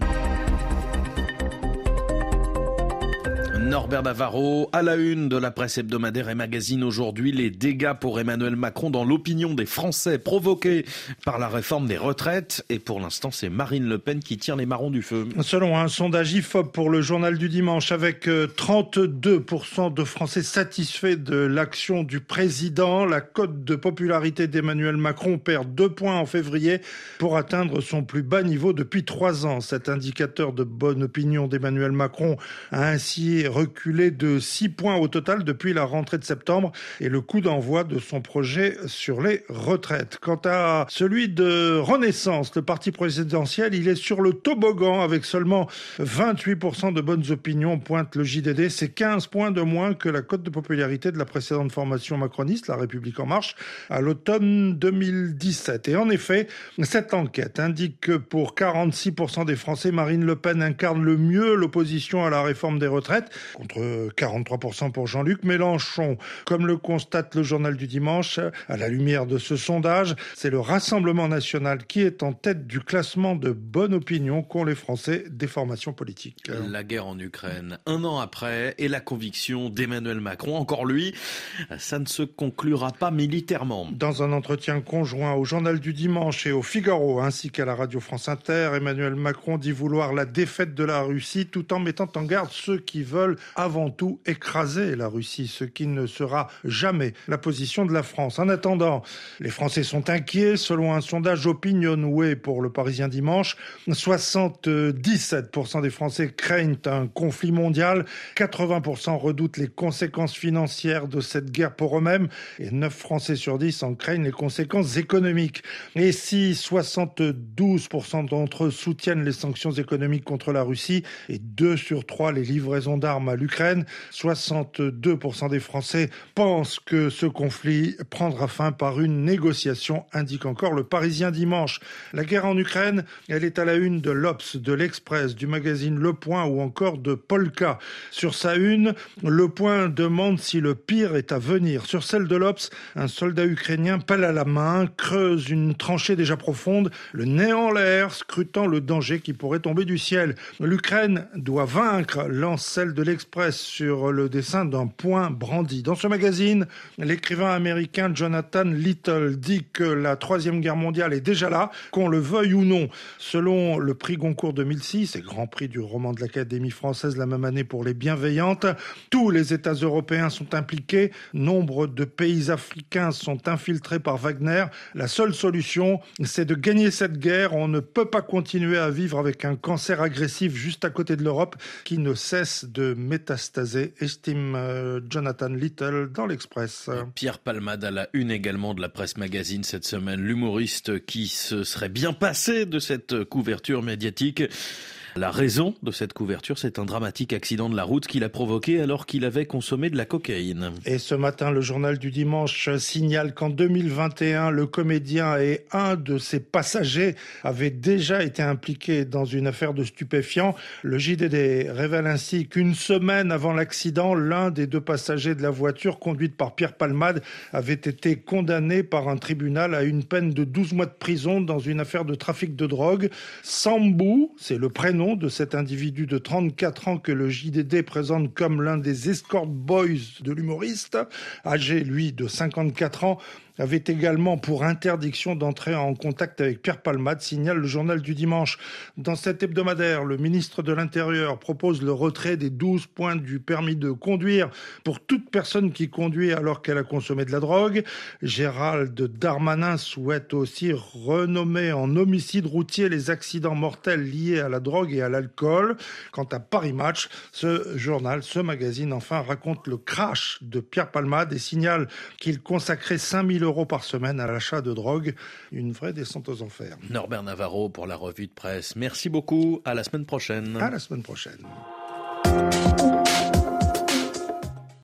you Norbert Navarro, à la une de la presse hebdomadaire et magazine aujourd'hui, les dégâts pour Emmanuel Macron dans l'opinion des Français provoqués par la réforme des retraites. Et pour l'instant, c'est Marine Le Pen qui tire les marrons du feu. Selon un sondage IFOP pour le journal du dimanche, avec 32% euh, de Français satisfaits de l'action du président, la cote de popularité d'Emmanuel Macron perd deux points en février pour atteindre son plus bas niveau depuis trois ans. Cet indicateur de bonne opinion d'Emmanuel Macron a ainsi reculé de 6 points au total depuis la rentrée de septembre et le coup d'envoi de son projet sur les retraites. Quant à celui de Renaissance, le parti présidentiel, il est sur le toboggan avec seulement 28% de bonnes opinions, pointe le JDD. C'est 15 points de moins que la cote de popularité de la précédente formation macroniste, La République En Marche, à l'automne 2017. Et en effet, cette enquête indique que pour 46% des Français, Marine Le Pen incarne le mieux l'opposition à la réforme des retraites contre 43% pour Jean-Luc Mélenchon. Comme le constate le journal du dimanche, à la lumière de ce sondage, c'est le Rassemblement national qui est en tête du classement de bonne opinion qu'ont les Français des formations politiques. La guerre en Ukraine, un an après, et la conviction d'Emmanuel Macron, encore lui, ça ne se conclura pas militairement. Dans un entretien conjoint au journal du dimanche et au Figaro, ainsi qu'à la radio France Inter, Emmanuel Macron dit vouloir la défaite de la Russie tout en mettant en garde ceux qui veulent avant tout écraser la Russie, ce qui ne sera jamais la position de la France. En attendant, les Français sont inquiets. Selon un sondage Opinionway pour le Parisien dimanche, 77% des Français craignent un conflit mondial, 80% redoutent les conséquences financières de cette guerre pour eux-mêmes et 9 Français sur 10 en craignent les conséquences économiques. Et si 72% d'entre eux soutiennent les sanctions économiques contre la Russie et 2 sur 3 les livraisons d'armes à l'Ukraine. 62% des Français pensent que ce conflit prendra fin par une négociation, indique encore le Parisien dimanche. La guerre en Ukraine, elle est à la une de l'Obs, de l'Express, du magazine Le Point ou encore de Polka. Sur sa une, Le Point demande si le pire est à venir. Sur celle de l'Obs, un soldat ukrainien, pelle à la main, creuse une tranchée déjà profonde, le nez en l'air, scrutant le danger qui pourrait tomber du ciel. L'Ukraine doit vaincre, lance celle de l'Express sur le dessin d'un point brandi. Dans ce magazine, l'écrivain américain Jonathan Little dit que la Troisième Guerre mondiale est déjà là, qu'on le veuille ou non. Selon le prix Goncourt 2006 et Grand Prix du roman de l'Académie française la même année pour les bienveillantes, tous les États européens sont impliqués, nombre de pays africains sont infiltrés par Wagner. La seule solution, c'est de gagner cette guerre. On ne peut pas continuer à vivre avec un cancer agressif juste à côté de l'Europe qui ne cesse de métastasé, estime euh, Jonathan Little dans l'Express. Pierre Palmade à la une également de la presse magazine cette semaine, l'humoriste qui se serait bien passé de cette couverture médiatique. La raison de cette couverture, c'est un dramatique accident de la route qu'il a provoqué alors qu'il avait consommé de la cocaïne. Et ce matin, le journal du dimanche signale qu'en 2021, le comédien et un de ses passagers avaient déjà été impliqués dans une affaire de stupéfiants. Le JDD révèle ainsi qu'une semaine avant l'accident, l'un des deux passagers de la voiture conduite par Pierre Palmade avait été condamné par un tribunal à une peine de 12 mois de prison dans une affaire de trafic de drogue. Sambou, c'est le prénom de cet individu de 34 ans que le JDD présente comme l'un des escort boys de l'humoriste, âgé lui de 54 ans, avait également pour interdiction d'entrer en contact avec Pierre Palmade, signale le journal du dimanche. Dans cet hebdomadaire, le ministre de l'Intérieur propose le retrait des 12 points du permis de conduire pour toute personne qui conduit alors qu'elle a consommé de la drogue. Gérald Darmanin souhaite aussi renommer en homicide routier les accidents mortels liés à la drogue et à l'alcool. Quant à Paris Match, ce journal, ce magazine, enfin, raconte le crash de Pierre Palmade et signale qu'il consacrait 5000 euros par semaine à l'achat de drogue. Une vraie descente aux enfers. Norbert Navarro pour la revue de presse. Merci beaucoup. À la semaine prochaine. À la semaine prochaine.